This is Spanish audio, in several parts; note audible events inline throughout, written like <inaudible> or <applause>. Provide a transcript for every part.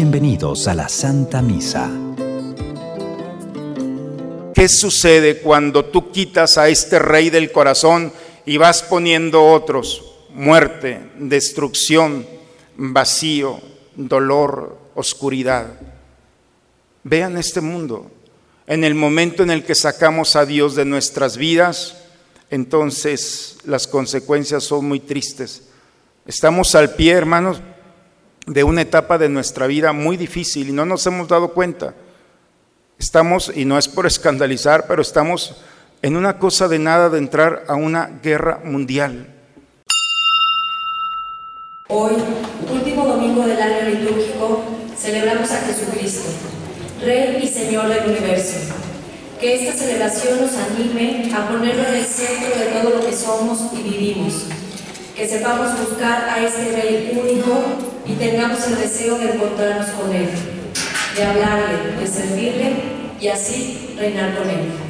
Bienvenidos a la Santa Misa. ¿Qué sucede cuando tú quitas a este rey del corazón y vas poniendo otros? Muerte, destrucción, vacío, dolor, oscuridad. Vean este mundo. En el momento en el que sacamos a Dios de nuestras vidas, entonces las consecuencias son muy tristes. Estamos al pie, hermanos, de una etapa de nuestra vida muy difícil y no nos hemos dado cuenta. Estamos, y no es por escandalizar, pero estamos en una cosa de nada de entrar a una guerra mundial. Hoy, último domingo del año litúrgico, celebramos a Jesucristo, Rey y Señor del universo. Que esta celebración nos anime a ponerlo en el centro de todo lo que somos y vivimos. Que sepamos buscar a este Rey único y tengamos el deseo de encontrarnos con Él, de hablarle, de servirle y así reinar con Él.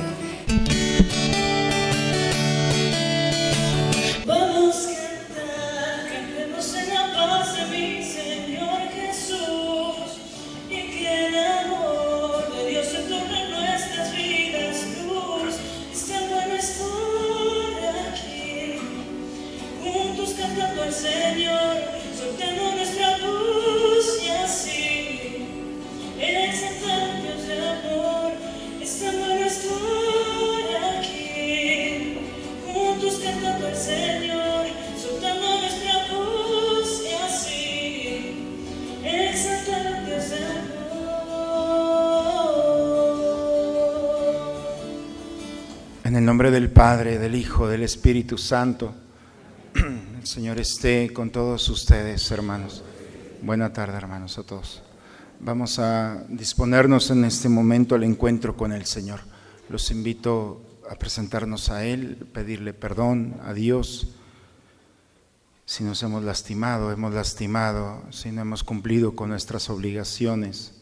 Nombre del Padre, del Hijo, del Espíritu Santo. <clears throat> El Señor esté con todos ustedes, hermanos. Buena tarde, hermanos, a todos. Vamos a disponernos en este momento al encuentro con el Señor. Los invito a presentarnos a Él, pedirle perdón a Dios si nos hemos lastimado, hemos lastimado, si no hemos cumplido con nuestras obligaciones,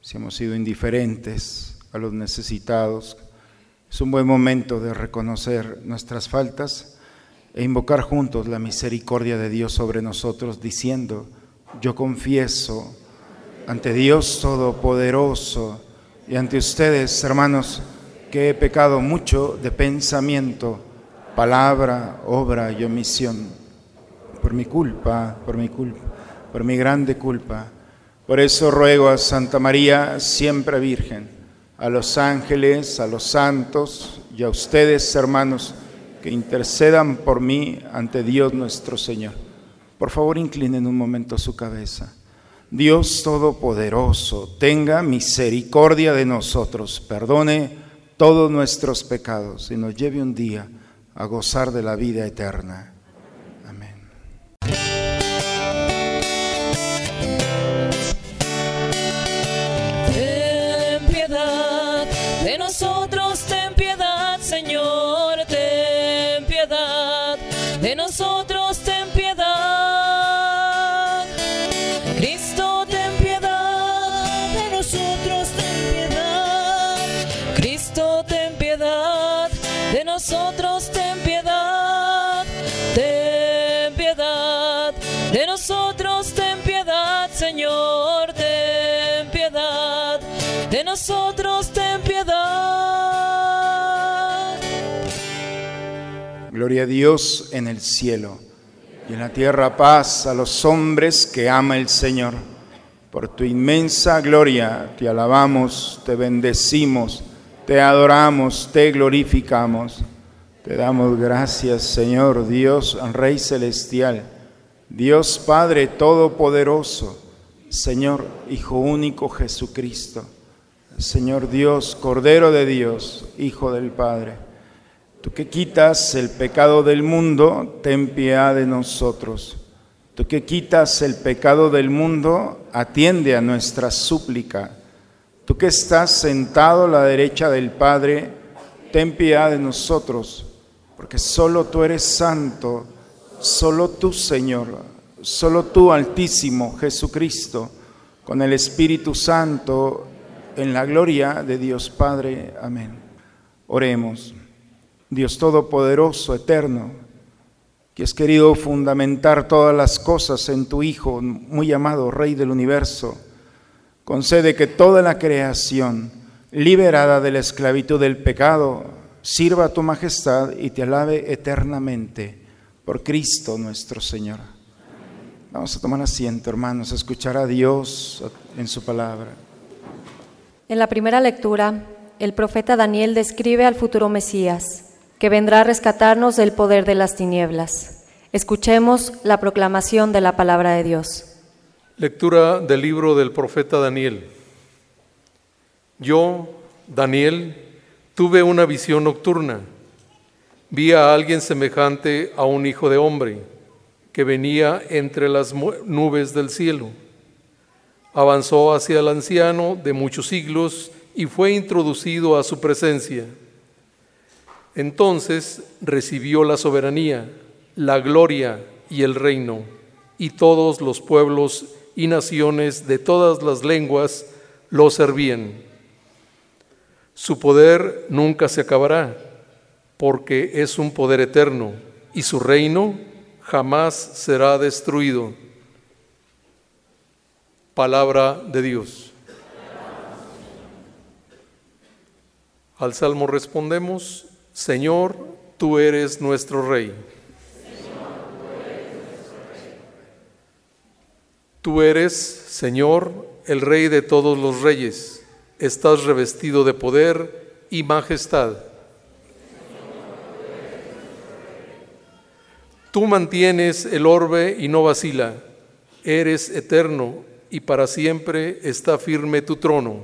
si hemos sido indiferentes a los necesitados, es un buen momento de reconocer nuestras faltas e invocar juntos la misericordia de Dios sobre nosotros, diciendo, yo confieso ante Dios Todopoderoso y ante ustedes, hermanos, que he pecado mucho de pensamiento, palabra, obra y omisión, por mi culpa, por mi culpa, por mi grande culpa. Por eso ruego a Santa María, siempre Virgen, a los ángeles, a los santos y a ustedes, hermanos, que intercedan por mí ante Dios nuestro Señor. Por favor, inclinen un momento su cabeza. Dios Todopoderoso, tenga misericordia de nosotros, perdone todos nuestros pecados y nos lleve un día a gozar de la vida eterna. Gloria a Dios en el cielo y en la tierra paz a los hombres que ama el Señor. Por tu inmensa gloria te alabamos, te bendecimos, te adoramos, te glorificamos. Te damos gracias, Señor Dios, Rey Celestial, Dios Padre Todopoderoso, Señor Hijo único Jesucristo, Señor Dios, Cordero de Dios, Hijo del Padre Tú que quitas el pecado del mundo, ten piedad de nosotros. Tú que quitas el pecado del mundo, atiende a nuestra súplica. Tú que estás sentado a la derecha del Padre, ten piedad de nosotros, porque solo tú eres santo, solo tú Señor, solo tú Altísimo Jesucristo, con el Espíritu Santo, en la gloria de Dios Padre. Amén. Oremos. Dios Todopoderoso, eterno, que has querido fundamentar todas las cosas en tu Hijo, muy amado Rey del universo, Concede que toda la creación, liberada de la esclavitud del pecado, sirva a tu majestad y te alabe eternamente por Cristo nuestro Señor. Vamos a tomar asiento, hermanos, a escuchar a Dios en su palabra. En la primera lectura, el profeta Daniel describe al futuro Mesías, que vendrá a rescatarnos del poder de las tinieblas. Escuchemos la proclamación de la palabra de Dios. Lectura del libro del profeta Daniel. Yo, Daniel, tuve una visión nocturna. Vi a alguien semejante a un hijo de hombre que venía entre las nubes del cielo. Avanzó hacia el anciano de muchos siglos y fue introducido a su presencia. Entonces recibió la soberanía, la gloria y el reino, y todos los pueblos y naciones de todas las lenguas lo servían. Su poder nunca se acabará, porque es un poder eterno, y su reino jamás será destruido. Palabra de Dios. Al salmo respondemos, Señor, tú eres nuestro Rey. Tú eres, Señor, el Rey de todos los reyes. Estás revestido de poder y majestad. Tú mantienes el orbe y no vacila. Eres eterno y para siempre está firme tu trono.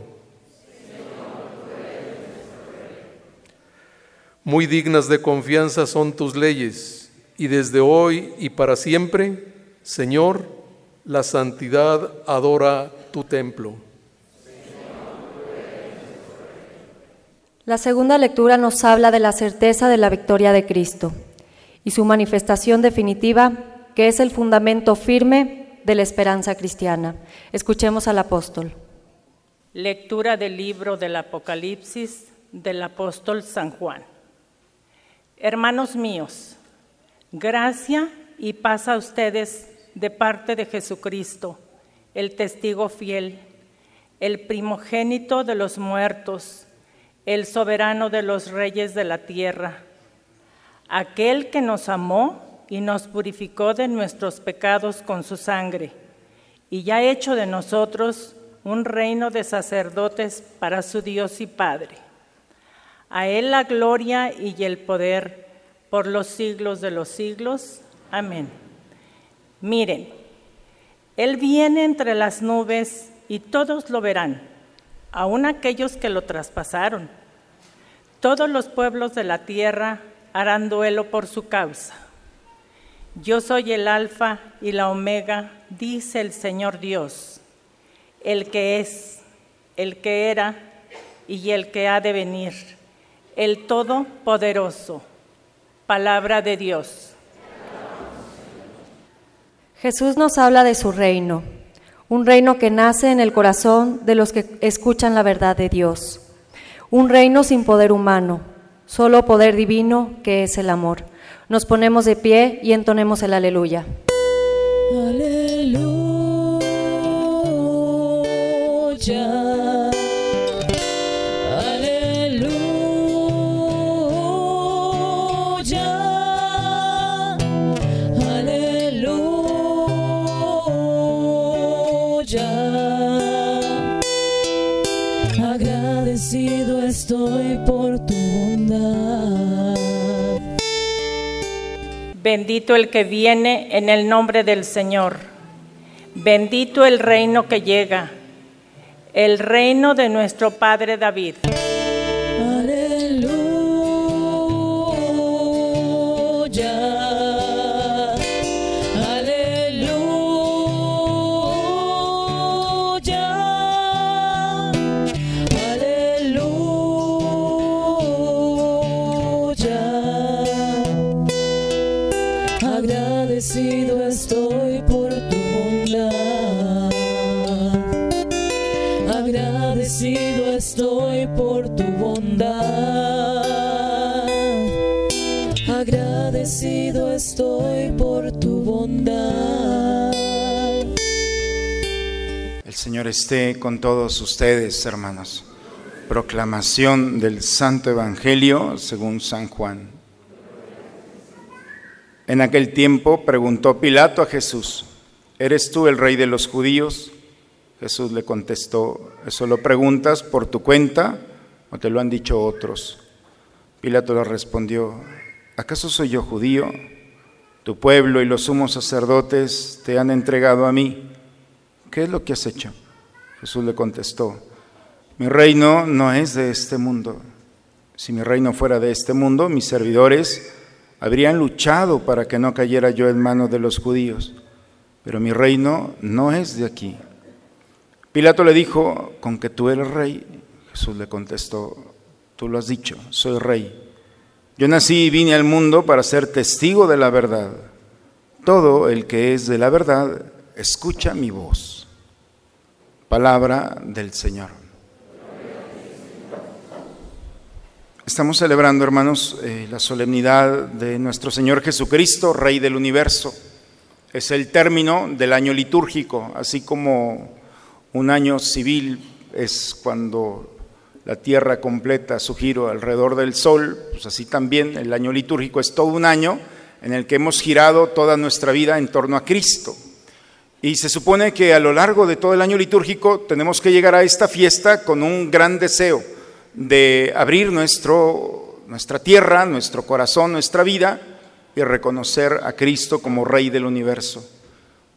Muy dignas de confianza son tus leyes, y desde hoy y para siempre, Señor, la santidad adora tu templo. La segunda lectura nos habla de la certeza de la victoria de Cristo y su manifestación definitiva, que es el fundamento firme de la esperanza cristiana. Escuchemos al apóstol. Lectura del libro del Apocalipsis del apóstol San Juan. Hermanos míos, gracia y paz a ustedes de parte de Jesucristo, el testigo fiel, el primogénito de los muertos, el soberano de los reyes de la tierra, aquel que nos amó y nos purificó de nuestros pecados con su sangre, y ya hecho de nosotros un reino de sacerdotes para su Dios y Padre. A Él la gloria y el poder por los siglos de los siglos. Amén. Miren, Él viene entre las nubes y todos lo verán, aun aquellos que lo traspasaron. Todos los pueblos de la tierra harán duelo por su causa. Yo soy el alfa y la omega, dice el Señor Dios, el que es, el que era y el que ha de venir el Todopoderoso. Palabra de Dios. Jesús nos habla de su reino, un reino que nace en el corazón de los que escuchan la verdad de Dios, un reino sin poder humano, solo poder divino que es el amor. Nos ponemos de pie y entonemos el aleluya. Aleluya. Bendito el que viene en el nombre del Señor. Bendito el reino que llega, el reino de nuestro Padre David. Esté con todos ustedes, hermanos. Proclamación del Santo Evangelio según San Juan. En aquel tiempo preguntó Pilato a Jesús, ¿eres tú el rey de los judíos? Jesús le contestó, ¿eso lo preguntas por tu cuenta o te lo han dicho otros? Pilato le respondió, ¿acaso soy yo judío? Tu pueblo y los sumos sacerdotes te han entregado a mí. ¿qué es lo que has hecho? Jesús le contestó, mi reino no es de este mundo. Si mi reino fuera de este mundo, mis servidores habrían luchado para que no cayera yo en manos de los judíos, pero mi reino no es de aquí. Pilato le dijo, con que tú eres rey, Jesús le contestó, tú lo has dicho, soy rey. Yo nací y vine al mundo para ser testigo de la verdad. Todo el que es de la verdad, escucha mi voz. Palabra del Señor. Estamos celebrando, hermanos, eh, la solemnidad de nuestro Señor Jesucristo, Rey del universo. Es el término del año litúrgico, así como un año civil es cuando la Tierra completa su giro alrededor del Sol, pues así también el año litúrgico es todo un año en el que hemos girado toda nuestra vida en torno a Cristo. Y se supone que a lo largo de todo el año litúrgico tenemos que llegar a esta fiesta con un gran deseo de abrir nuestro, nuestra tierra, nuestro corazón, nuestra vida y reconocer a Cristo como Rey del universo.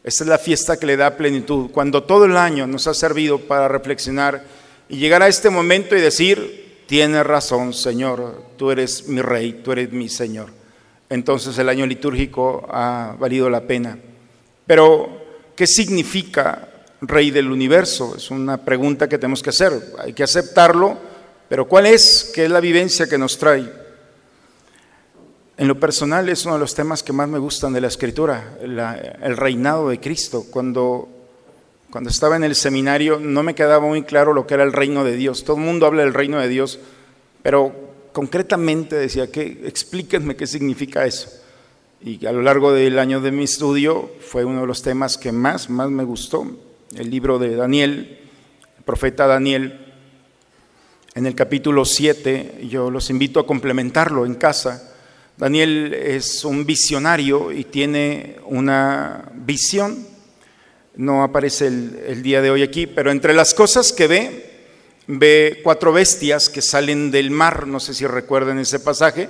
Esta es la fiesta que le da plenitud, cuando todo el año nos ha servido para reflexionar y llegar a este momento y decir, tiene razón Señor, tú eres mi Rey, tú eres mi Señor. Entonces el año litúrgico ha valido la pena. Pero ¿Qué significa Rey del universo? Es una pregunta que tenemos que hacer. Hay que aceptarlo, pero ¿cuál es? ¿Qué es la vivencia que nos trae? En lo personal es uno de los temas que más me gustan de la escritura, el reinado de Cristo. Cuando, cuando estaba en el seminario no me quedaba muy claro lo que era el reino de Dios. Todo el mundo habla del reino de Dios, pero concretamente decía, que explíquenme qué significa eso. Y a lo largo del año de mi estudio fue uno de los temas que más, más me gustó, el libro de Daniel, el profeta Daniel. En el capítulo 7, yo los invito a complementarlo en casa. Daniel es un visionario y tiene una visión. No aparece el, el día de hoy aquí, pero entre las cosas que ve, ve cuatro bestias que salen del mar, no sé si recuerdan ese pasaje,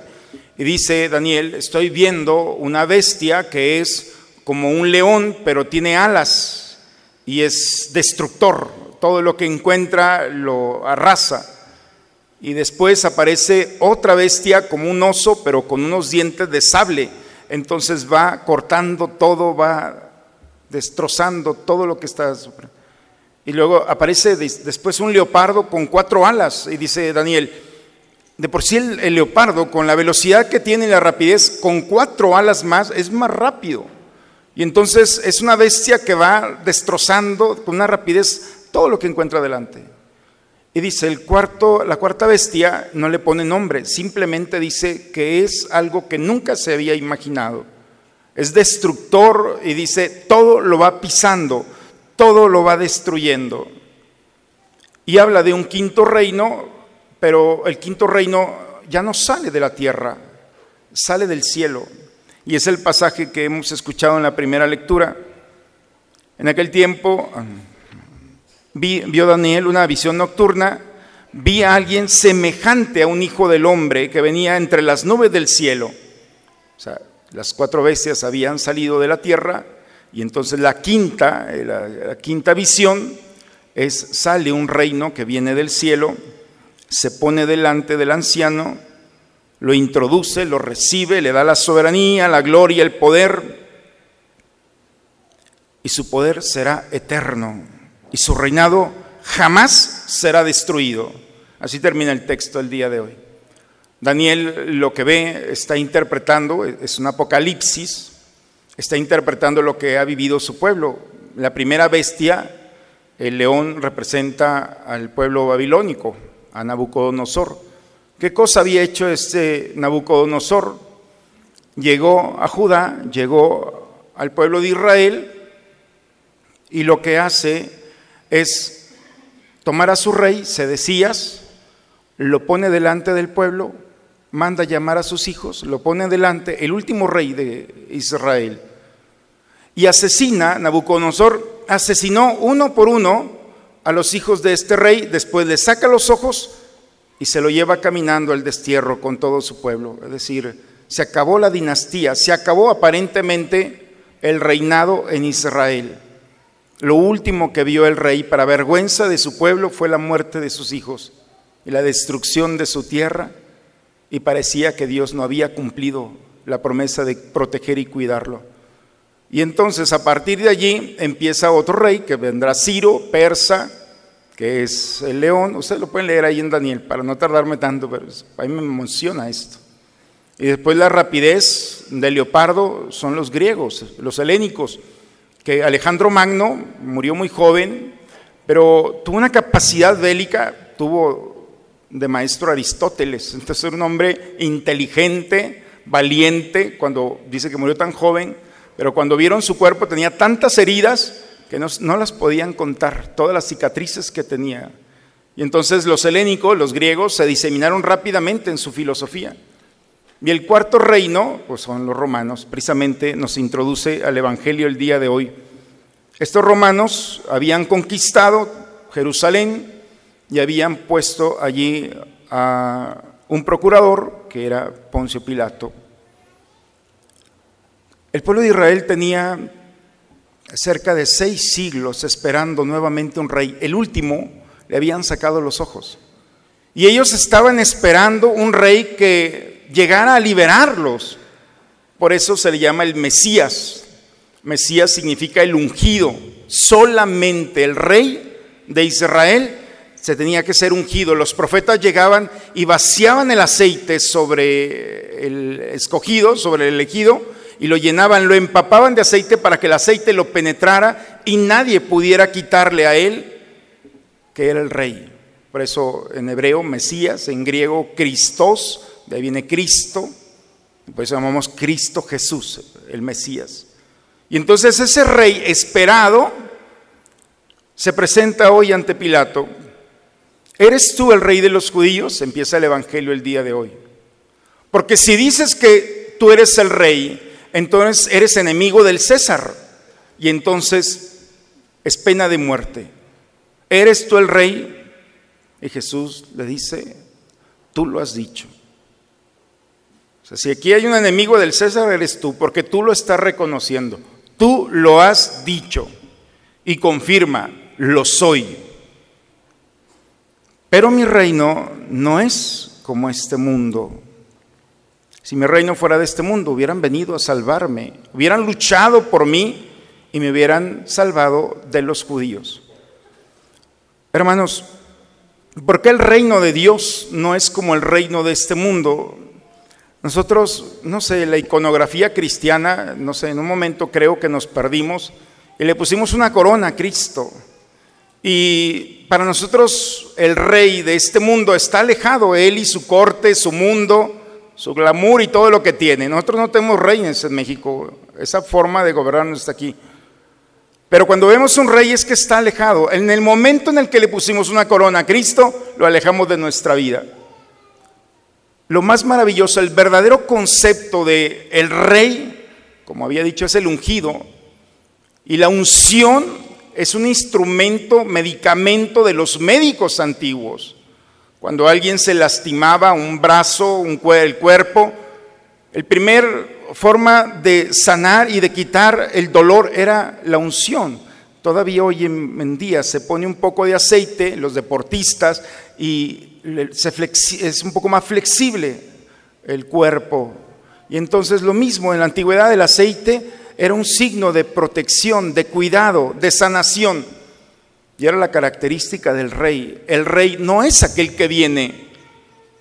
y dice Daniel, estoy viendo una bestia que es como un león, pero tiene alas y es destructor. Todo lo que encuentra lo arrasa. Y después aparece otra bestia como un oso, pero con unos dientes de sable. Entonces va cortando todo, va destrozando todo lo que está. Y luego aparece después un leopardo con cuatro alas. Y dice Daniel, de por sí el, leopardo, con la velocidad que tiene y la rapidez, con cuatro alas más, es más rápido. Y entonces es una bestia que va destrozando con una rapidez todo lo que encuentra delante. Y dice, el cuarto, la cuarta bestia no le pone nombre, simplemente dice que es algo que nunca se había imaginado. Es destructor y dice, todo lo va pisando, todo lo va destruyendo. Y habla de un quinto reino pero el quinto reino ya no sale de la tierra, sale del cielo. Y es el pasaje que hemos escuchado en la primera lectura. En aquel tiempo vio Daniel una visión nocturna, vi a alguien semejante a un hijo del hombre que venía entre las nubes del cielo. O sea, las cuatro bestias habían salido de la tierra y entonces la quinta, la, la quinta visión es sale un reino que viene del cielo se pone delante del anciano, lo introduce, lo recibe, le da la soberanía, la gloria, el poder, y su poder será eterno, y su reinado jamás será destruido. Así termina el texto el día de hoy. Daniel lo que ve, está interpretando, es un apocalipsis, está interpretando lo que ha vivido su pueblo. La primera bestia, el león, representa al pueblo babilónico, a Nabucodonosor. ¿Qué cosa había hecho este Nabucodonosor? Llegó a Judá, llegó al pueblo de Israel y lo que hace es tomar a su rey, Sedecías, lo pone delante del pueblo, manda llamar a sus hijos, lo pone delante, el último rey de Israel, y asesina, Nabucodonosor asesinó uno por uno a los hijos de este rey, después le saca los ojos y se lo lleva caminando al destierro con todo su pueblo. Es decir, se acabó la dinastía, se acabó aparentemente el reinado en Israel. Lo último que vio el rey para vergüenza de su pueblo fue la muerte de sus hijos y la destrucción de su tierra y parecía que Dios no había cumplido la promesa de proteger y cuidarlo. Y entonces a partir de allí empieza otro rey que vendrá Ciro, persa, que es el león. Ustedes lo pueden leer ahí en Daniel para no tardarme tanto, pero a mí me emociona esto. Y después la rapidez del leopardo son los griegos, los helénicos, que Alejandro Magno murió muy joven, pero tuvo una capacidad bélica, tuvo de maestro Aristóteles, entonces era un hombre inteligente, valiente, cuando dice que murió tan joven, pero cuando vieron su cuerpo tenía tantas heridas que no, las podían contar, todas las cicatrices que tenía. Y entonces los helénicos, los griegos, se diseminaron rápidamente en su filosofía. Y el cuarto reino, pues son los romanos, precisamente nos introduce al Evangelio el día de hoy. Estos romanos habían conquistado Jerusalén y habían puesto allí a un procurador que era Poncio Pilato. El pueblo de Israel tenía cerca de seis siglos esperando nuevamente un rey. El último le habían sacado los ojos. Y ellos estaban esperando un rey que llegara a liberarlos. Por eso se le llama el Mesías. Mesías significa el ungido. Solamente el rey de Israel se tenía que ser ungido. Los profetas llegaban y vaciaban el aceite sobre el escogido, sobre el elegido, y lo llenaban, lo empapaban de aceite para que el aceite lo penetrara y nadie pudiera quitarle a él que era el rey. Por eso en hebreo Mesías, en griego Cristos, de ahí viene Cristo, por eso llamamos Cristo Jesús, el Mesías. Y entonces ese rey esperado se presenta hoy ante Pilato. ¿Eres tú el rey de los judíos? Empieza el Evangelio el día de hoy. Porque si dices que tú eres el rey, entonces eres enemigo del César y entonces es pena de muerte. ¿Eres tú el rey? Y Jesús le dice, tú lo has dicho. O sea, si aquí hay un enemigo del César, eres tú, porque tú lo estás reconociendo. Tú lo has dicho y confirma, lo soy. Pero mi reino no es como este mundo. Si mi reino fuera de este mundo, hubieran venido a salvarme, hubieran luchado por mí y me hubieran salvado de los judíos. Hermanos, ¿por qué el reino de Dios no es como el reino de este mundo? Nosotros, no sé, la iconografía cristiana, no sé, en un momento creo que nos perdimos y le pusimos una corona a Cristo. Y para nosotros el rey de este mundo está alejado, él y su corte, su mundo, su glamour y todo lo que tiene. Nosotros no tenemos reyes en México, esa forma de gobernar no está aquí. Pero cuando vemos un rey es que está alejado. En el momento en el que le pusimos una corona a Cristo, lo alejamos de nuestra vida. Lo más maravilloso, el verdadero concepto de el rey, como había dicho, es el ungido. Y la unción es un instrumento, medicamento de los médicos antiguos. Cuando alguien se lastimaba un brazo, un, el cuerpo, el primer forma de sanar y de quitar el dolor era la unción. Todavía hoy en día se pone un poco de aceite, los deportistas, y es un poco más flexible el cuerpo. Y entonces lo mismo, en la antigüedad el aceite era un signo de protección, de cuidado, de sanación. Y era la característica del rey. El rey no es aquel que viene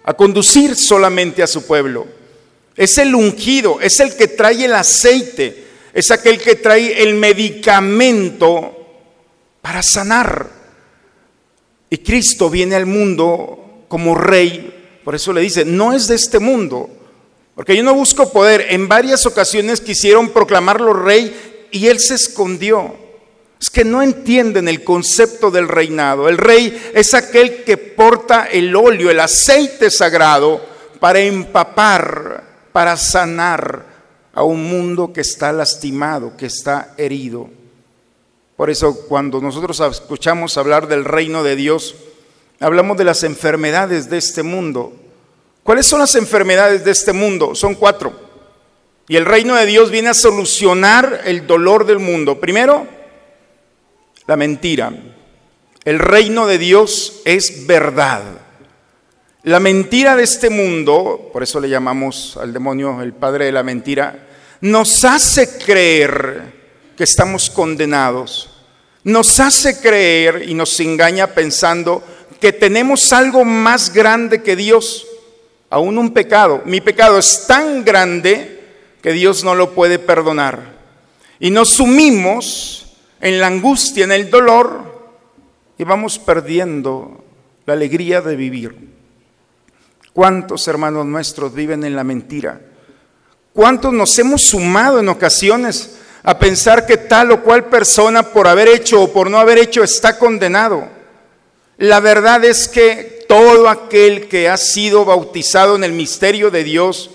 a conducir solamente a su pueblo. Es el ungido, es el que trae el aceite, es aquel que trae el medicamento para sanar. Y Cristo viene al mundo como rey, por eso le dice, no es de este mundo, porque yo no busco poder. En varias ocasiones quisieron proclamarlo rey y él se escondió. Es que no entienden el concepto del reinado. El rey es aquel que porta el óleo, el aceite sagrado para empapar, para sanar a un mundo que está lastimado, que está herido. Por eso cuando nosotros escuchamos hablar del reino de Dios, hablamos de las enfermedades de este mundo. ¿Cuáles son las enfermedades de este mundo? Son cuatro. Y el reino de Dios viene a solucionar el dolor del mundo. Primero, la mentira. El reino de Dios es verdad. La mentira de este mundo, por eso le llamamos al demonio el padre de la mentira, nos hace creer que estamos condenados. Nos hace creer y nos engaña pensando que tenemos algo más grande que Dios, aún un pecado. Mi pecado es tan grande que Dios no lo puede perdonar. Y nos sumimos en la angustia, en el dolor, y vamos perdiendo la alegría de vivir. ¿Cuántos hermanos nuestros viven en la mentira? ¿Cuántos nos hemos sumado en ocasiones a pensar que tal o cual persona por haber hecho o por no haber hecho está condenado? La verdad es que todo aquel que ha sido bautizado en el misterio de Dios,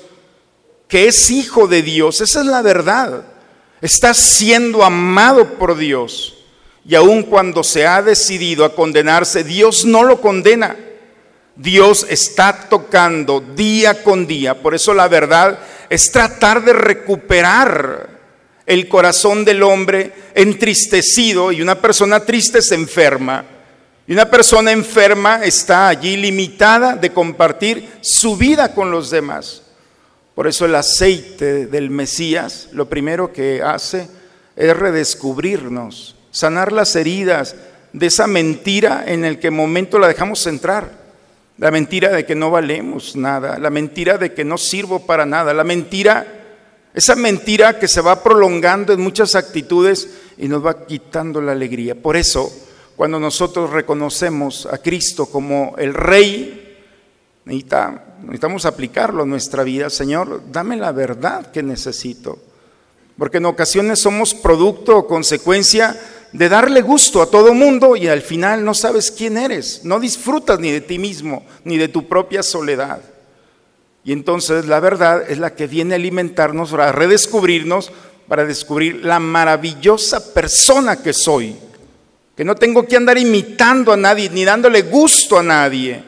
que es hijo de Dios, esa es la verdad, está siendo amado por Dios. Y aun cuando se ha decidido a condenarse, Dios no lo condena. Dios está tocando día con día. Por eso la verdad es tratar de recuperar el corazón del hombre entristecido y una persona triste se enferma. Y una persona enferma está allí limitada de compartir su vida con los demás. Por eso el aceite del Mesías lo primero que hace es redescubrirnos, sanar las heridas de esa mentira en el que momento la dejamos entrar. La mentira de que no valemos nada, la mentira de que no sirvo para nada, la mentira, esa mentira que se va prolongando en muchas actitudes y nos va quitando la alegría. Por eso, cuando nosotros reconocemos a Cristo como el Rey, necesitamos aplicarlo a nuestra vida. Señor, dame la verdad que necesito. Porque en ocasiones somos producto o consecuencia de darle gusto a todo mundo y al final no sabes quién eres, no disfrutas ni de ti mismo, ni de tu propia soledad. Y entonces la verdad es la que viene a alimentarnos, a redescubrirnos, para descubrir la maravillosa persona que soy, que no tengo que andar imitando a nadie, ni dándole gusto a nadie,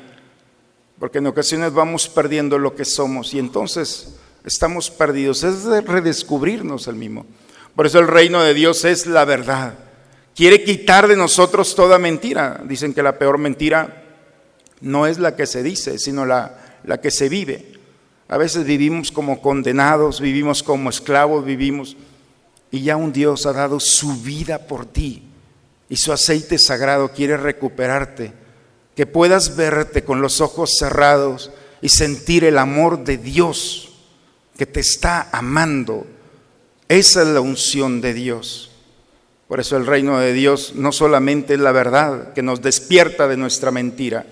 porque en ocasiones vamos perdiendo lo que somos y entonces estamos perdidos. Es de redescubrirnos el mismo. Por eso el reino de Dios es la verdad. Quiere quitar de nosotros toda mentira. Dicen que la peor mentira no es la que se dice, sino la, la que se vive. A veces vivimos como condenados, vivimos como esclavos, vivimos y ya un Dios ha dado su vida por ti y su aceite sagrado quiere recuperarte, que puedas verte con los ojos cerrados y sentir el amor de Dios que te está amando. Esa es la unción de Dios. Por eso el reino de Dios no solamente es la verdad que nos despierta de nuestra mentira,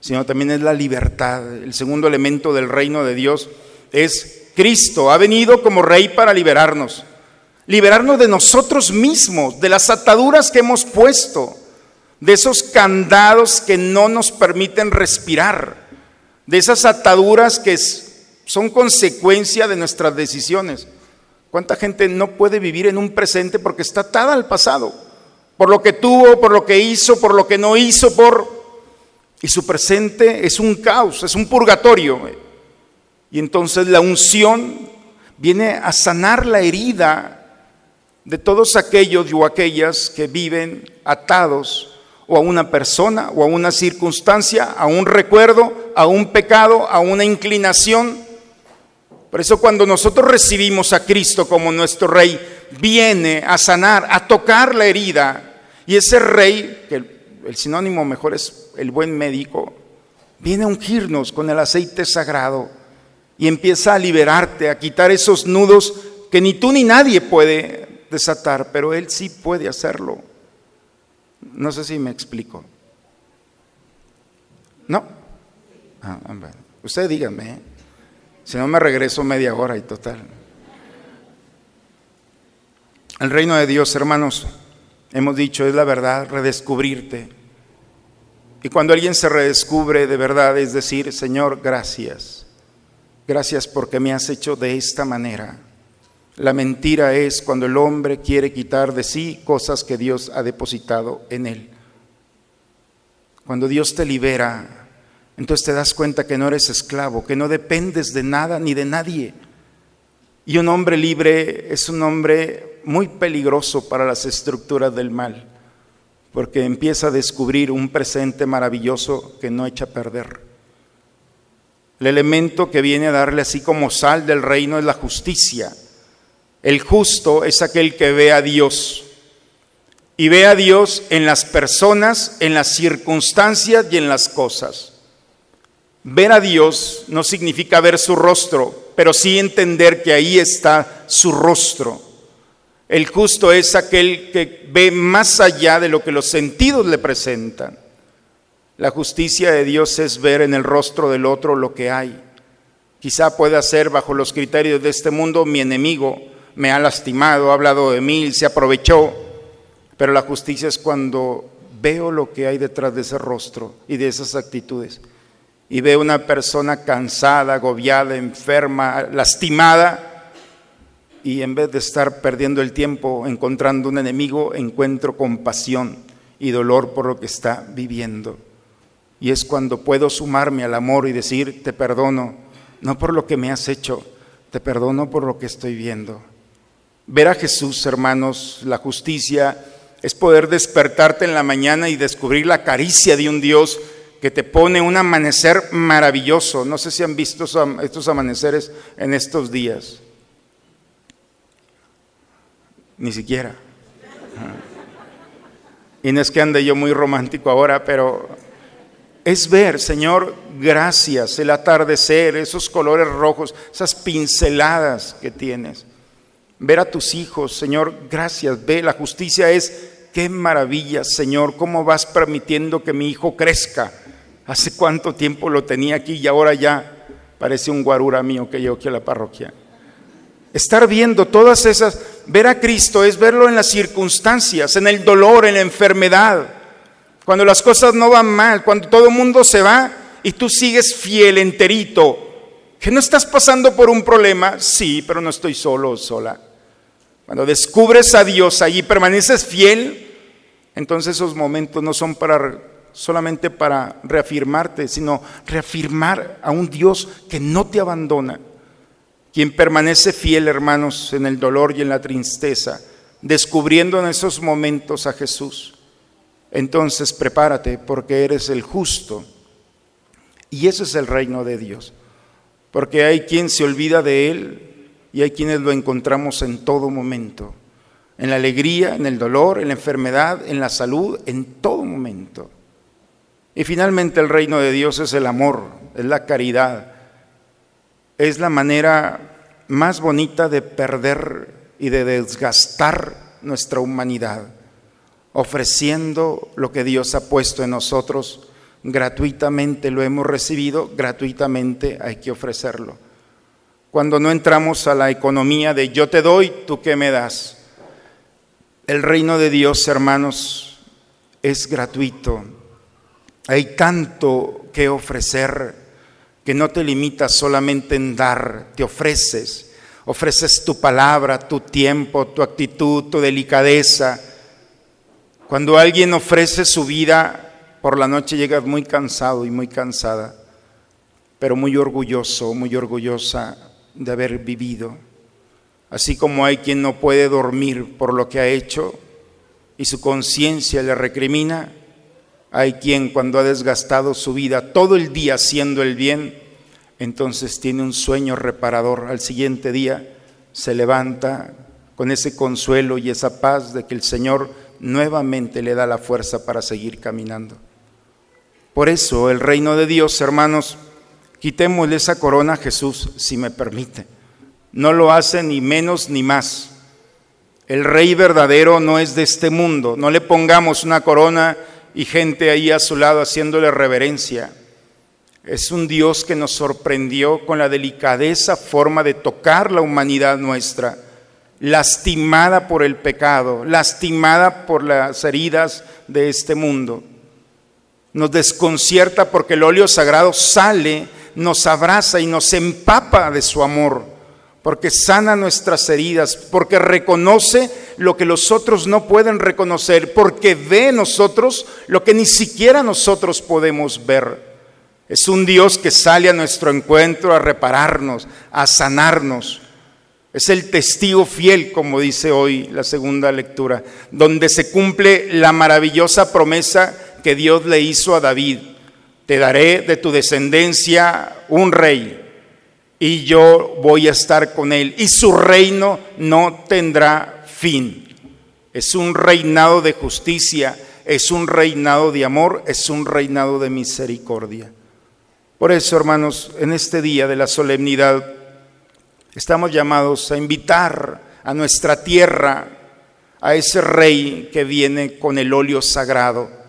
sino también es la libertad. El segundo elemento del reino de Dios es Cristo. Ha venido como rey para liberarnos. Liberarnos de nosotros mismos, de las ataduras que hemos puesto, de esos candados que no nos permiten respirar, de esas ataduras que son consecuencia de nuestras decisiones. ¿Cuánta gente no puede vivir en un presente porque está atada al pasado? Por lo que tuvo, por lo que hizo, por lo que no hizo, por... Y su presente es un caos, es un purgatorio. Y entonces la unción viene a sanar la herida de todos aquellos o aquellas que viven atados o a una persona o a una circunstancia, a un recuerdo, a un pecado, a una inclinación por eso cuando nosotros recibimos a Cristo como nuestro Rey, viene a sanar, a tocar la herida. Y ese Rey, que el, sinónimo mejor es el buen médico, viene a ungirnos con el aceite sagrado y empieza a liberarte, a quitar esos nudos que ni tú ni nadie puede desatar, pero Él sí puede hacerlo. No sé si me explico. ¿No? Ah, usted dígame. ¿eh? Si no me regreso media hora y total. El reino de Dios, hermanos, hemos dicho, es la verdad, redescubrirte. Y cuando alguien se redescubre de verdad, es decir, Señor, gracias. Gracias porque me has hecho de esta manera. La mentira es cuando el hombre quiere quitar de sí cosas que Dios ha depositado en él. Cuando Dios te libera, entonces te das cuenta que no eres esclavo, que no dependes de nada ni de nadie. Y un hombre libre es un hombre muy peligroso para las estructuras del mal, porque empieza a descubrir un presente maravilloso que no echa a perder. El elemento que viene a darle así como sal del reino es la justicia. El justo es aquel que ve a Dios y ve a Dios en las personas, en las circunstancias y en las cosas. Ver a Dios no significa ver su rostro, pero sí entender que ahí está su rostro. El justo es aquel que ve más allá de lo que los sentidos le presentan. La justicia de Dios es ver en el rostro del otro lo que hay. Quizá pueda ser bajo los criterios de este mundo mi enemigo, me ha lastimado, ha hablado de mí, se aprovechó. Pero la justicia es cuando veo lo que hay detrás de ese rostro y de esas actitudes. Y veo una persona cansada, agobiada, enferma, lastimada. Y en vez de estar perdiendo el tiempo encontrando un enemigo, encuentro compasión y dolor por lo que está viviendo. Y es cuando puedo sumarme al amor y decir, te perdono, no por lo que me has hecho, te perdono por lo que estoy viendo. Ver a Jesús, hermanos, la justicia es poder despertarte en la mañana y descubrir la caricia de un Dios que te pone un amanecer maravilloso. No sé si han visto estos amaneceres en estos días. Ni siquiera. Y no es que ande yo muy romántico ahora, pero es ver, Señor, gracias, el atardecer, esos colores rojos, esas pinceladas que tienes ver a tus hijos, Señor, gracias, ve, la justicia es, qué maravilla, Señor, cómo vas permitiendo que mi hijo crezca. Hace cuánto tiempo lo tenía aquí y ahora ya parece un guarura mío que llevo aquí a la parroquia. Estar viendo todas esas, ver a Cristo es verlo en las circunstancias, en el dolor, en la enfermedad, cuando las cosas no van mal, cuando todo el mundo se va y tú sigues fiel, enterito, que no estás pasando por un problema, sí, pero no estoy solo o sola. Cuando descubres a Dios allí, permaneces fiel, entonces esos momentos no son para solamente para reafirmarte, sino reafirmar a un Dios que no te abandona. Quien permanece fiel, hermanos, en el dolor y en la tristeza, descubriendo en esos momentos a Jesús. Entonces prepárate porque eres el justo. Y ese es el reino de Dios. Porque hay quien se olvida de Él y hay quienes lo encontramos en todo momento, en la alegría, en el dolor, en la enfermedad, en la salud, en todo momento. Y finalmente el reino de Dios es el amor, es la caridad, es la manera más bonita de perder y de desgastar nuestra humanidad, ofreciendo lo que Dios ha puesto en nosotros. Gratuitamente, lo hemos recibido, gratuitamente hay que ofrecerlo cuando no entramos a la economía de yo te doy, tú qué me das. El reino de Dios, hermanos, es gratuito. Hay tanto que ofrecer que no te limitas solamente en dar, te ofreces. Ofreces tu palabra, tu tiempo, tu actitud, tu delicadeza. Cuando alguien ofrece su vida, por la noche llegas muy cansado y muy cansada, pero muy orgulloso, muy orgullosa de haber vivido. Así como hay quien no puede dormir por lo que ha hecho y su conciencia le recrimina, hay quien cuando ha desgastado su vida todo el día haciendo el bien, entonces tiene un sueño reparador. Al siguiente día se levanta con ese consuelo y esa paz de que el Señor nuevamente le da la fuerza para seguir caminando. Por eso el reino de Dios, hermanos, Quitémosle esa corona a Jesús, si me permite. No lo hace ni menos ni más. El rey verdadero no es de este mundo. No le pongamos una corona y gente ahí a su lado haciéndole reverencia. Es un Dios que nos sorprendió con la delicadeza forma de tocar la humanidad nuestra. lastimada por el pecado, lastimada por las heridas de este mundo. Nos desconcierta porque el óleo sagrado sale, nos abraza y nos empapa de su amor, porque sana nuestras heridas, porque reconoce lo que los otros no pueden reconocer, porque ve en nosotros lo que ni siquiera nosotros podemos ver. Es un Dios que sale a nuestro encuentro a repararnos, a sanarnos. Es el testigo fiel, como dice hoy la segunda lectura, donde se cumple la maravillosa promesa que Dios le hizo a David. Te daré de tu descendencia un rey y yo voy a estar con él y su reino no tendrá fin. Es un reinado de justicia, es un reinado de amor, es un reinado de misericordia. Por eso, hermanos, en este día de la solemnidad, estamos llamados a invitar a nuestra tierra a ese rey que viene con el óleo sagrado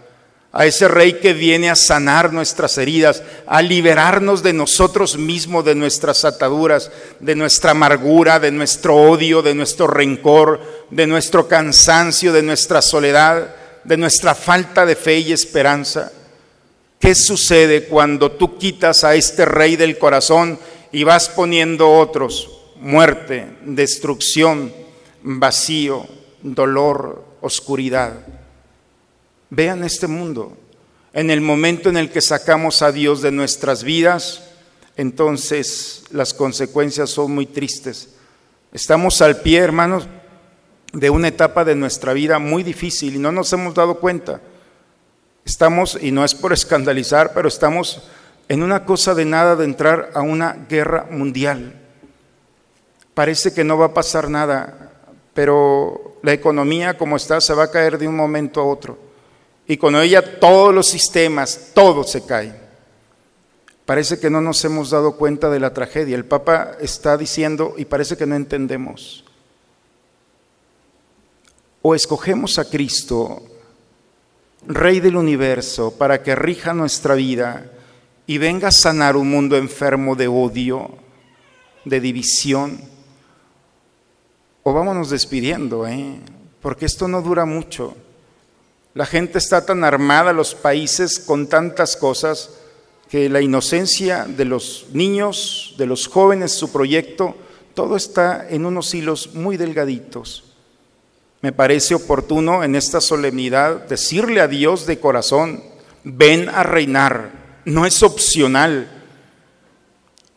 a ese rey que viene a sanar nuestras heridas, a liberarnos de nosotros mismos, de nuestras ataduras, de nuestra amargura, de nuestro odio, de nuestro rencor, de nuestro cansancio, de nuestra soledad, de nuestra falta de fe y esperanza. ¿Qué sucede cuando tú quitas a este rey del corazón y vas poniendo otros? Muerte, destrucción, vacío, dolor, oscuridad. Vean este mundo. En el momento en el que sacamos a Dios de nuestras vidas, entonces las consecuencias son muy tristes. Estamos al pie, hermanos, de una etapa de nuestra vida muy difícil y no nos hemos dado cuenta. Estamos, y no es por escandalizar, pero estamos en una cosa de nada de entrar a una guerra mundial. Parece que no va a pasar nada, pero la economía como está se va a caer de un momento a otro y con ella todos los sistemas, todo se cae. Parece que no nos hemos dado cuenta de la tragedia. El Papa está diciendo y parece que no entendemos. O escogemos a Cristo, Rey del universo, para que rija nuestra vida y venga a sanar un mundo enfermo de odio, de división, o vámonos despidiendo, ¿eh? porque esto no dura mucho. La gente está tan armada, los países, con tantas cosas, que la inocencia de los niños, de los jóvenes, su proyecto, todo está en unos hilos muy delgaditos. Me parece oportuno en esta solemnidad decirle a Dios de corazón, ven a reinar, no es opcional.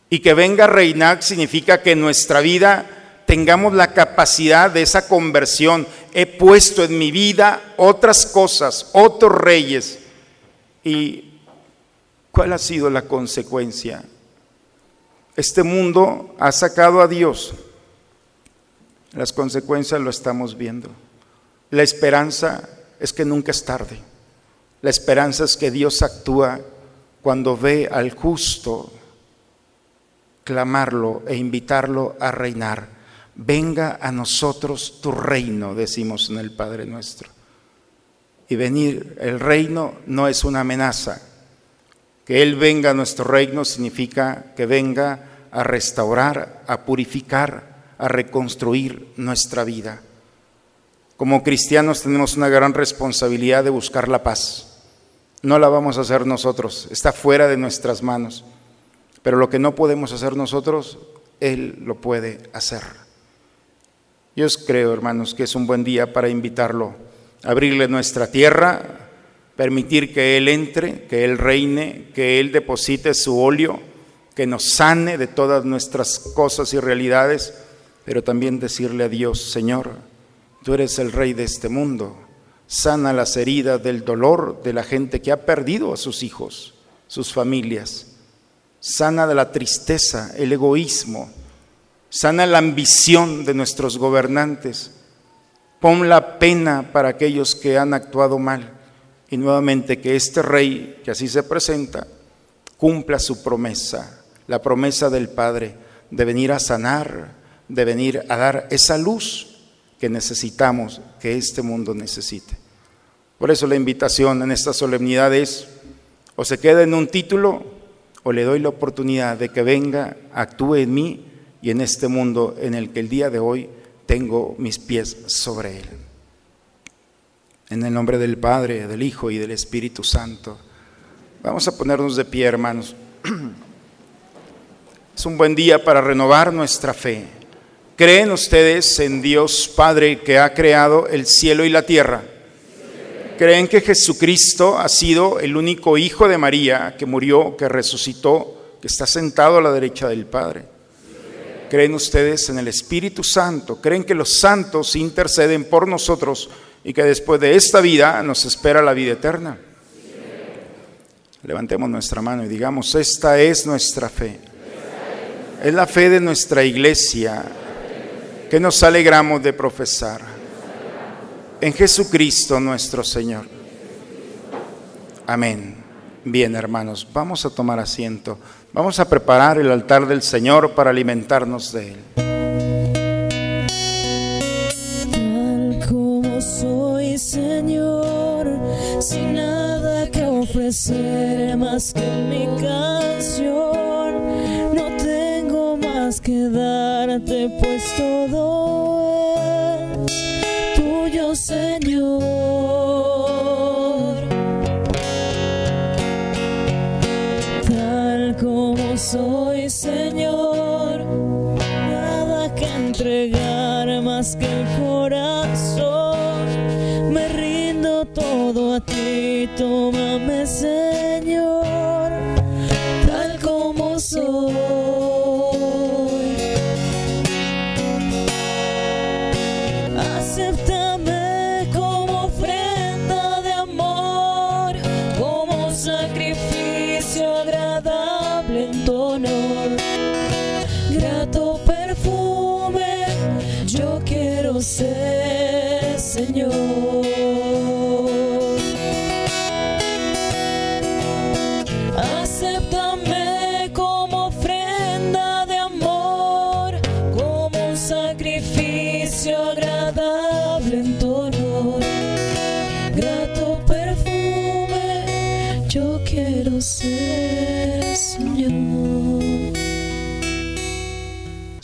Y que venga a reinar significa que nuestra vida tengamos la capacidad de esa conversión. He puesto en mi vida otras cosas, otros reyes. ¿Y cuál ha sido la consecuencia? Este mundo ha sacado a Dios. Las consecuencias lo estamos viendo. La esperanza es que nunca es tarde. La esperanza es que Dios actúa cuando ve al justo clamarlo e invitarlo a reinar venga a nosotros tu reino, decimos en el Padre nuestro. Y venir, el reino no es una amenaza. Que Él venga a nuestro reino significa que venga a restaurar, a purificar, a reconstruir nuestra vida. Como cristianos tenemos una gran responsabilidad de buscar la paz. No la vamos a hacer nosotros, está fuera de nuestras manos. Pero lo que no podemos hacer nosotros, Él lo puede hacer. Yo creo, hermanos, que es un buen día para invitarlo, abrirle nuestra tierra, permitir que Él entre, que Él reine, que Él deposite su óleo, que nos sane de todas nuestras cosas y realidades, pero también decirle a Dios, Señor, tú eres el rey de este mundo, sana las heridas del dolor de la gente que ha perdido a sus hijos, sus familias, sana de la tristeza, el egoísmo, sana la ambición de nuestros gobernantes, pon la pena para aquellos que han actuado mal y nuevamente que este rey, que así se presenta, cumpla su promesa, la promesa del Padre de venir a sanar, de venir a dar esa luz que necesitamos, que este mundo necesite. Por eso la invitación en esta solemnidad es, o se queda en un título, o le doy la oportunidad de que venga, actúe en mí y en este mundo en el que el día de hoy tengo mis pies sobre él. En el nombre del Padre, del Hijo y del Espíritu Santo. Vamos a ponernos de pie, hermanos. <clears throat> Es un buen día para renovar nuestra fe. ¿Creen ustedes en Dios Padre que ha creado el cielo y la tierra? ¿Creen que Jesucristo ha sido el único Hijo de María que murió, que resucitó, que está sentado a la derecha del Padre? ¿Creen ustedes en el Espíritu Santo? ¿Creen que los santos interceden por nosotros y que después de esta vida nos espera la vida eterna? Levantemos nuestra mano y digamos, esta es nuestra fe. Es la fe de nuestra iglesia que nos alegramos de profesar en Jesucristo nuestro Señor. Amén. Bien, hermanos, vamos a tomar asiento. Vamos a preparar el altar del Señor para alimentarnos de Él. Tal como soy, Señor, sin nada que ofrecer más que mi canción. No tengo más que darte, pues todo entregar más que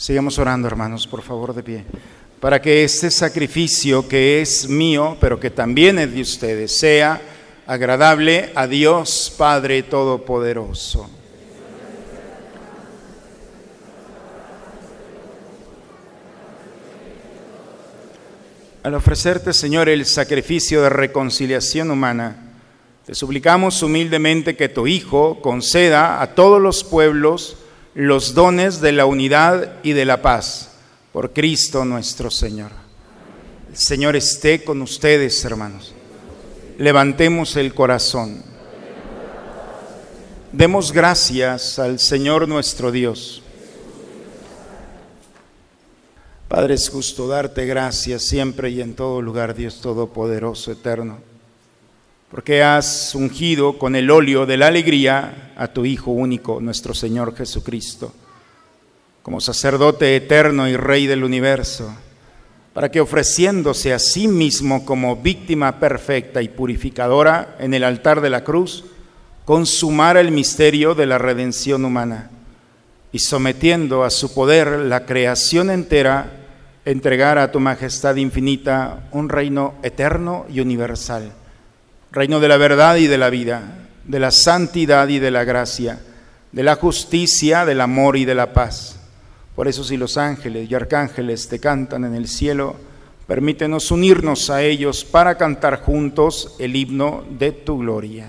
Sigamos orando, hermanos, por favor, de pie. Para que este sacrificio que es mío, pero que también es de ustedes, sea agradable a Dios Padre Todopoderoso. Al ofrecerte, Señor, el sacrificio de reconciliación humana, te suplicamos humildemente que tu Hijo conceda a todos los pueblos los dones de la unidad y de la paz, por Cristo nuestro Señor. El Señor esté con ustedes, hermanos. Levantemos el corazón. Demos gracias al Señor nuestro Dios. Padre, es justo darte gracias siempre y en todo lugar, Dios Todopoderoso, eterno, porque has ungido con el óleo de la alegría a tu Hijo único, nuestro Señor Jesucristo, como sacerdote eterno y Rey del universo, para que ofreciéndose a sí mismo como víctima perfecta y purificadora en el altar de la cruz, consumara el misterio de la redención humana y sometiendo a su poder la creación entera, entregara a tu majestad infinita un reino eterno y universal, reino de la verdad y de la vida, de la santidad y de la gracia, de la justicia, del amor y de la paz. Por eso si los ángeles y arcángeles te cantan en el cielo, permítenos unirnos a ellos para cantar juntos el himno de tu gloria.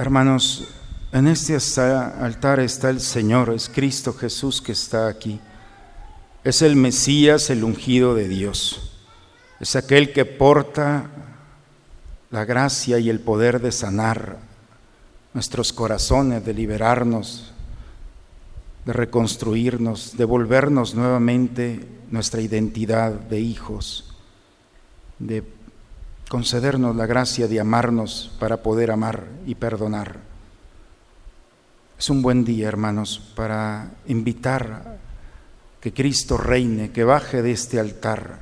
Hermanos, en este altar está el Señor, es Cristo Jesús que está aquí. Es el Mesías, el ungido de Dios. Es aquel que porta la gracia y el poder de sanar nuestros corazones, de liberarnos, de reconstruirnos, de volvernos nuevamente nuestra identidad de hijos, de concedernos la gracia de amarnos para poder amar y perdonar. Es un buen día, hermanos, para invitar que Cristo reine, que baje de este altar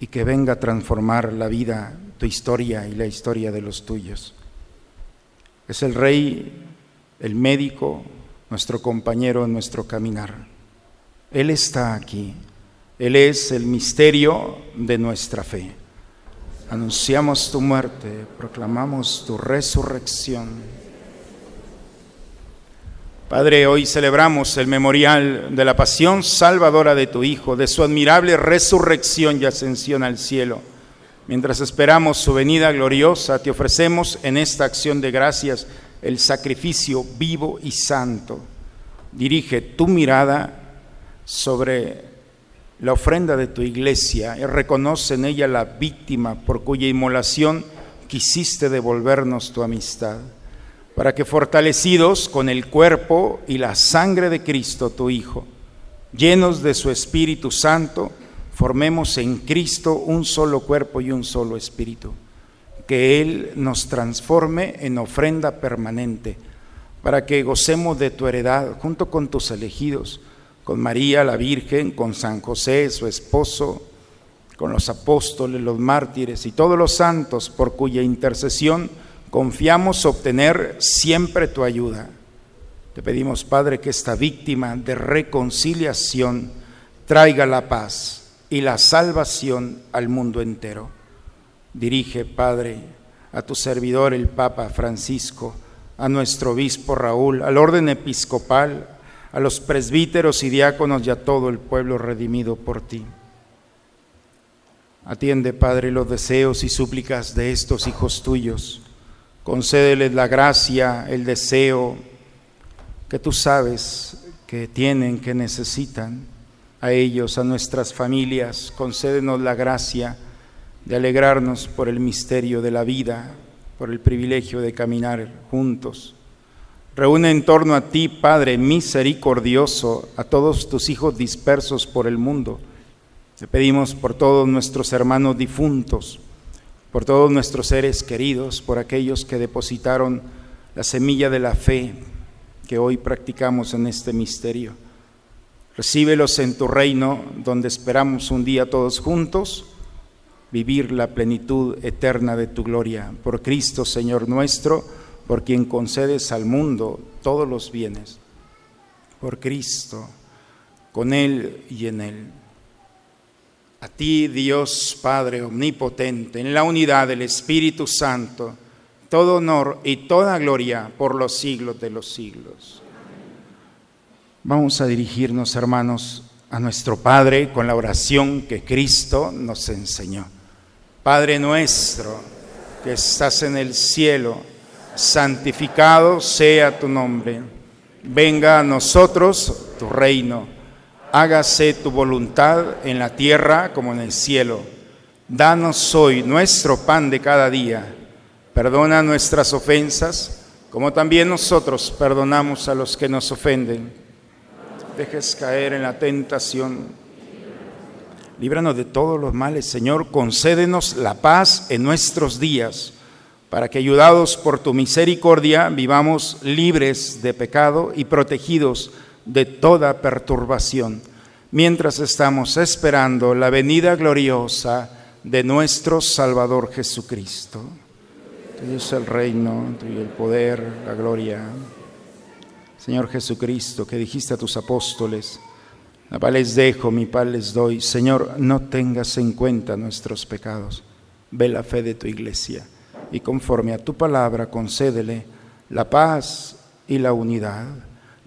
y que venga a transformar la vida, tu historia y la historia de los tuyos. Es el Rey, el médico, nuestro compañero en nuestro caminar. Él está aquí. Él es el misterio de nuestra fe. Anunciamos tu muerte, proclamamos tu resurrección. Padre, hoy celebramos el memorial de la pasión salvadora de tu Hijo, de su admirable resurrección y ascensión al cielo. Mientras esperamos su venida gloriosa, te ofrecemos en esta acción de gracias el sacrificio vivo y santo. Dirige tu mirada sobre la ofrenda de tu iglesia y reconoce en ella la víctima por cuya inmolación quisiste devolvernos tu amistad para que fortalecidos con el cuerpo y la sangre de Cristo, tu Hijo, llenos de su Espíritu Santo, formemos en Cristo un solo cuerpo y un solo espíritu. Que Él nos transforme en ofrenda permanente, para que gocemos de tu heredad junto con tus elegidos, con María la Virgen, con San José, su esposo, con los apóstoles, los mártires y todos los santos por cuya intercesión Confiamos obtener siempre tu ayuda. Te pedimos, Padre, que esta víctima de reconciliación traiga la paz y la salvación al mundo entero. Dirige, Padre, a tu servidor el Papa Francisco, a nuestro obispo Raúl, al orden episcopal, a los presbíteros y diáconos y a todo el pueblo redimido por ti. Atiende, Padre, los deseos y súplicas de estos hijos tuyos Concédeles la gracia, el deseo que tú sabes que tienen, que necesitan. A ellos, a nuestras familias, concédenos la gracia de alegrarnos por el misterio de la vida, por el privilegio de caminar juntos. Reúne en torno a ti, Padre misericordioso, a todos tus hijos dispersos por el mundo. Te pedimos por todos nuestros hermanos difuntos, por todos nuestros seres queridos, por aquellos que depositaron la semilla de la fe que hoy practicamos en este misterio. Recíbelos en tu reino, donde esperamos un día todos juntos vivir la plenitud eterna de tu gloria. Por Cristo, Señor nuestro, por quien concedes al mundo todos los bienes. Por Cristo, con Él y en Él. A ti, Dios Padre Omnipotente, en la unidad del Espíritu Santo, todo honor y toda gloria por los siglos de los siglos. Vamos a dirigirnos, hermanos, a nuestro Padre con la oración que Cristo nos enseñó. Padre nuestro, que estás en el cielo, santificado sea tu nombre. Venga a nosotros tu reino. Hágase tu voluntad en la tierra como en el cielo. Danos hoy nuestro pan de cada día Perdona nuestras ofensas, como también nosotros perdonamos a los que nos ofenden. Dejes caer en la tentación. Líbranos de todos los males, Señor. Concédenos la paz en nuestros días, para que, ayudados por tu misericordia, vivamos libres de pecado y protegidos de toda perturbación, mientras estamos esperando la venida gloriosa de nuestro Salvador Jesucristo. Tuyo es el reino, tuyo el poder, la gloria. Señor Jesucristo, que dijiste a tus apóstoles, la paz les dejo, mi paz les doy. Señor, no tengas en cuenta nuestros pecados. Ve la fe de tu iglesia y conforme a tu palabra concédele la paz y la unidad.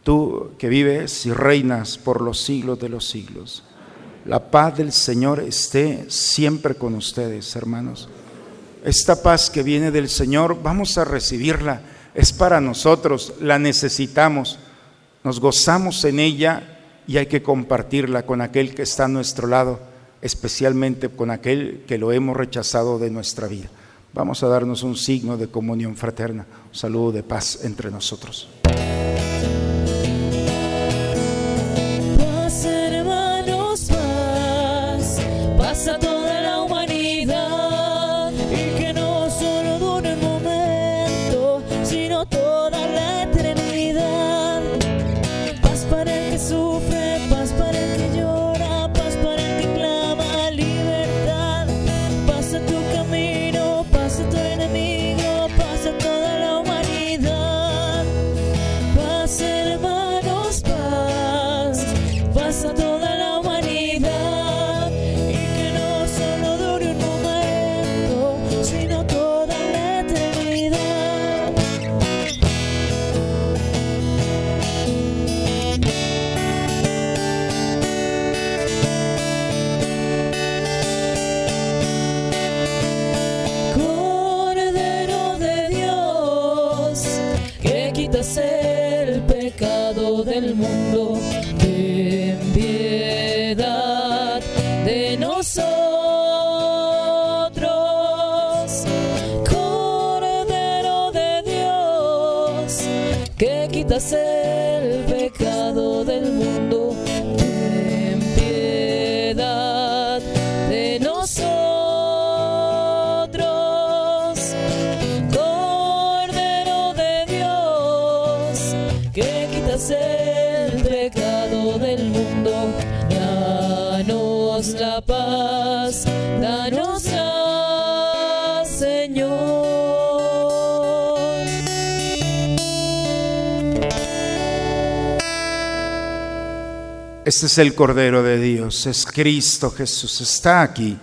Tú que vives y reinas por los siglos de los siglos. La paz del Señor esté siempre con ustedes, hermanos. Esta paz que viene del Señor, vamos a recibirla. Es para nosotros, la necesitamos. Nos gozamos en ella y hay que compartirla con aquel que está a nuestro lado, especialmente con aquel que lo hemos rechazado de nuestra vida. Vamos a darnos un signo de comunión fraterna, un saludo de paz entre nosotros. Este es el Cordero de Dios, es Cristo Jesús, está aquí.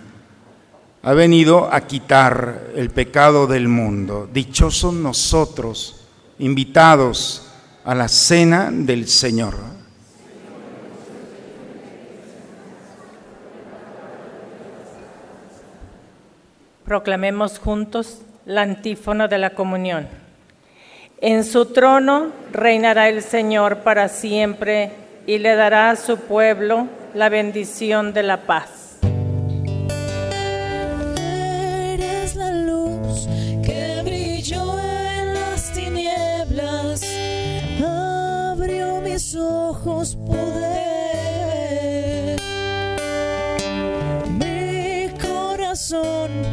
Ha venido a quitar el pecado del mundo. Dichosos nosotros, invitados a la cena del Señor. Proclamemos juntos la antífona de la comunión. En su trono reinará el Señor para siempre y le dará a su pueblo la bendición de la paz. Ojos poder. Mi corazón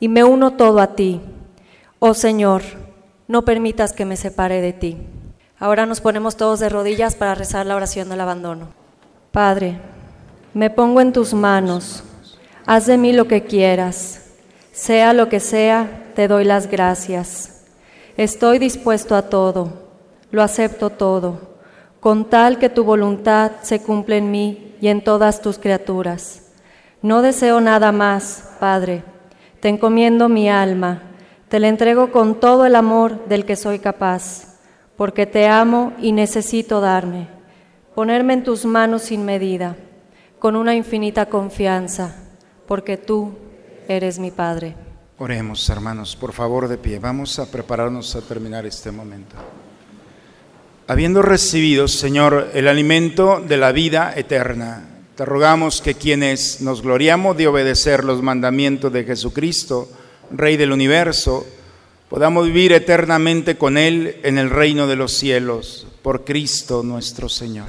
y me uno todo a ti. Oh Señor, no permitas que me separe de ti. Ahora nos ponemos todos de rodillas para rezar la oración del abandono. Padre, me pongo en tus manos, haz de mí lo que quieras, sea lo que sea, te doy las gracias. Estoy dispuesto a todo, lo acepto todo, con tal que tu voluntad se cumpla en mí y en todas tus criaturas. No deseo nada más, Padre, te encomiendo mi alma, te la entrego con todo el amor del que soy capaz porque te amo y necesito darme, ponerme en tus manos sin medida, con una infinita confianza, porque tú eres mi Padre. Oremos, hermanos, por favor de pie. Vamos a prepararnos a terminar este momento. Habiendo recibido, Señor, el alimento de la vida eterna, te rogamos que quienes nos gloriamos de obedecer los mandamientos de Jesucristo, Rey del universo, podamos vivir eternamente con Él en el reino de los cielos, por Cristo nuestro Señor.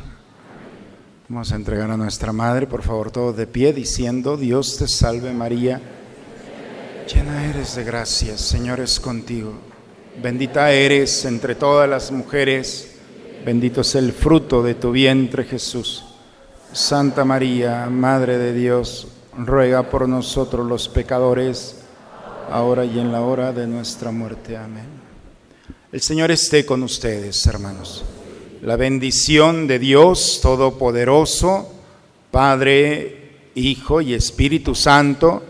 Vamos a entregar a nuestra Madre, por favor, todos de pie, diciendo, Dios te salve María, llena eres de gracia, Señor es contigo, bendita eres entre todas las mujeres, bendito es el fruto de tu vientre Jesús. Santa María, Madre de Dios, ruega por nosotros los pecadores, ahora y en la hora de nuestra muerte. Amén. El Señor esté con ustedes, hermanos. La bendición de Dios Todopoderoso, Padre, Hijo y Espíritu Santo,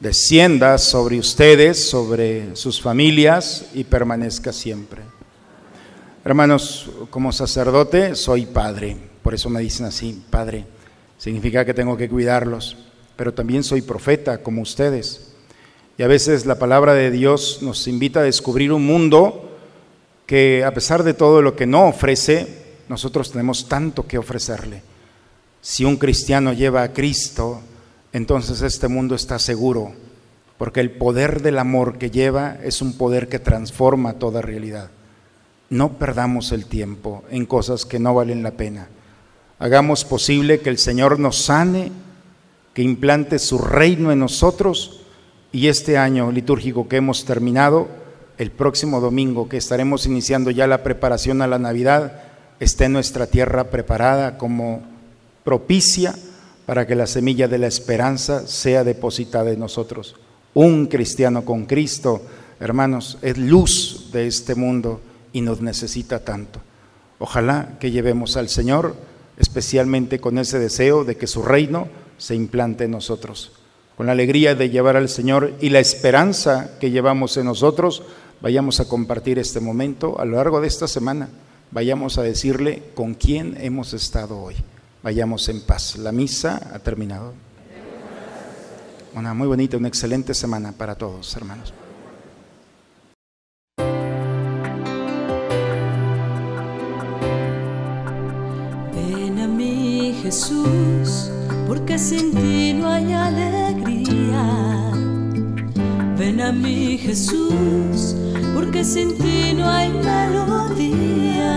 descienda sobre ustedes, sobre sus familias y permanezca siempre. Hermanos, como sacerdote soy padre, por eso me dicen así, padre. Significa que tengo que cuidarlos, pero también soy profeta como ustedes. Y a veces la palabra de Dios nos invita a descubrir un mundo que a pesar de todo lo que no ofrece, nosotros tenemos tanto que ofrecerle. Si un cristiano lleva a Cristo, entonces este mundo está seguro, porque el poder del amor que lleva es un poder que transforma toda realidad. No perdamos el tiempo en cosas que no valen la pena. Hagamos posible que el Señor nos sane, que implante su reino en nosotros y este año litúrgico que hemos terminado, el próximo domingo que estaremos iniciando ya la preparación a la Navidad, esté nuestra tierra preparada como propicia para que la semilla de la esperanza sea depositada en nosotros. Un cristiano con Cristo, hermanos, es luz de este mundo y nos necesita tanto. Ojalá que llevemos al Señor, especialmente con ese deseo de que su reino se implante en nosotros con la alegría de llevar al Señor y la esperanza que llevamos en nosotros, vayamos a compartir este momento a lo largo de esta semana. Vayamos a decirle con quién hemos estado hoy. Vayamos en paz. La misa ha terminado. Una muy bonita, una excelente semana para todos, hermanos. Jesús porque sin ti no hay alegría. Ven a mí Jesús, porque sin ti no hay melodía.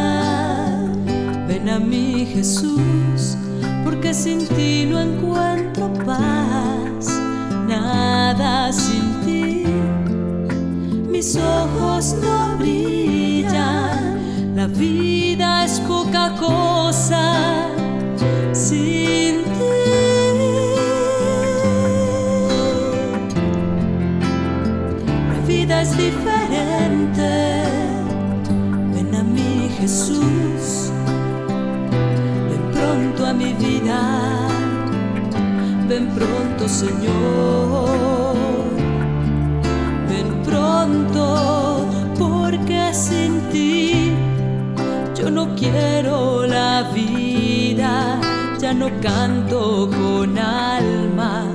Ven a mí Jesús, porque sin ti no encuentro paz, nada sin ti. Mis ojos no brillan, la vida es poca cosa Ven pronto, Señor. Ven pronto, porque sin ti yo no quiero la vida. Ya no canto con alma.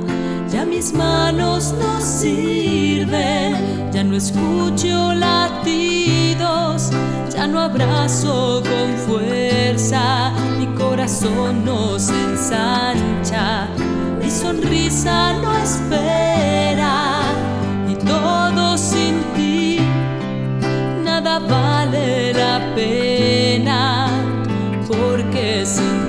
Ya mis manos no sirven no escucho latidos, ya no abrazo con fuerza, mi corazón no se ensancha, sonrisa no espera y todo sin ti, nada vale la pena, porque sin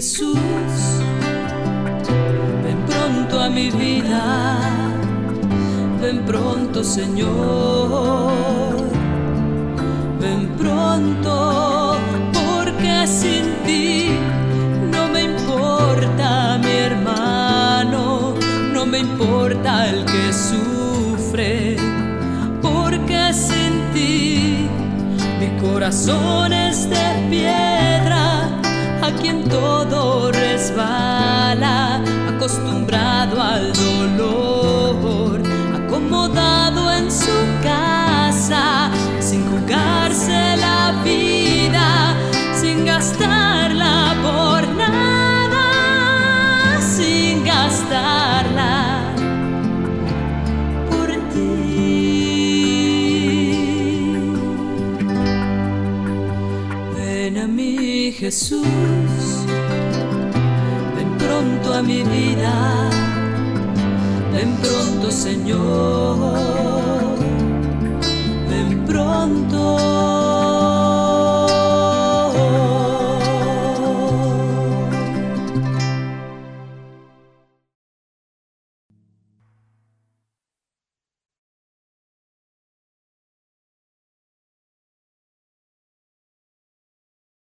Jesús, ven pronto a mi vida, ven pronto, Señor, ven pronto, porque sin ti no me importa mi hermano, no me importa el que sufre, porque sin ti mi corazón es de piedra, a quien todo resbala, acostumbrado al dolor, Jesús, ven pronto a mi vida, ven pronto, Señor, ven pronto.